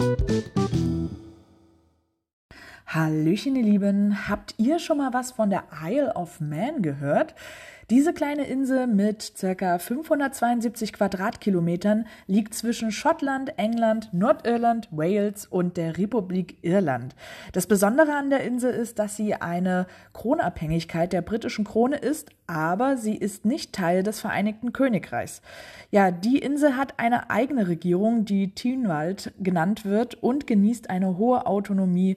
thank you Hallöchen, ihr Lieben. Habt ihr schon mal was von der Isle of Man gehört? Diese kleine Insel mit ca. 572 Quadratkilometern liegt zwischen Schottland, England, Nordirland, Wales und der Republik Irland. Das Besondere an der Insel ist, dass sie eine Kronabhängigkeit der britischen Krone ist, aber sie ist nicht Teil des Vereinigten Königreichs. Ja, die Insel hat eine eigene Regierung, die Tynwald genannt wird und genießt eine hohe Autonomie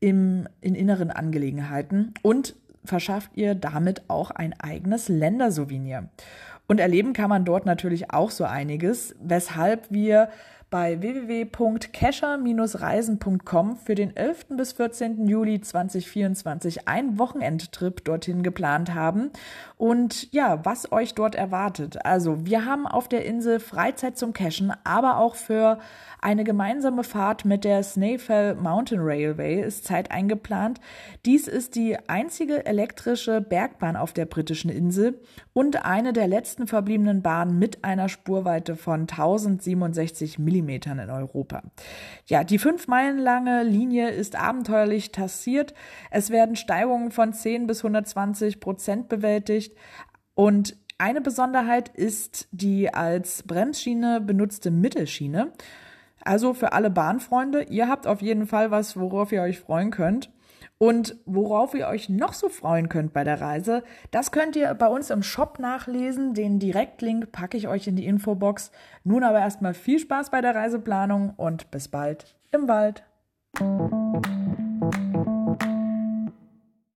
im, in inneren Angelegenheiten und verschafft ihr damit auch ein eigenes Ländersouvenir. Und erleben kann man dort natürlich auch so einiges, weshalb wir bei www.kescher-reisen.com für den 11. bis 14. Juli 2024 einen Wochenendtrip dorthin geplant haben. Und ja, was euch dort erwartet. Also, wir haben auf der Insel Freizeit zum Cashen, aber auch für eine gemeinsame Fahrt mit der Snaefell Mountain Railway ist Zeit eingeplant. Dies ist die einzige elektrische Bergbahn auf der britischen Insel und eine der letzten verbliebenen Bahnen mit einer Spurweite von 1067 Millimetern in Europa. Ja, die fünf Meilen lange Linie ist abenteuerlich tassiert. Es werden Steigungen von 10 bis 120 Prozent bewältigt und eine Besonderheit ist die als Bremsschiene benutzte Mittelschiene. Also für alle Bahnfreunde, ihr habt auf jeden Fall was, worauf ihr euch freuen könnt. Und worauf ihr euch noch so freuen könnt bei der Reise, das könnt ihr bei uns im Shop nachlesen. Den Direktlink packe ich euch in die Infobox. Nun aber erstmal viel Spaß bei der Reiseplanung und bis bald im Wald.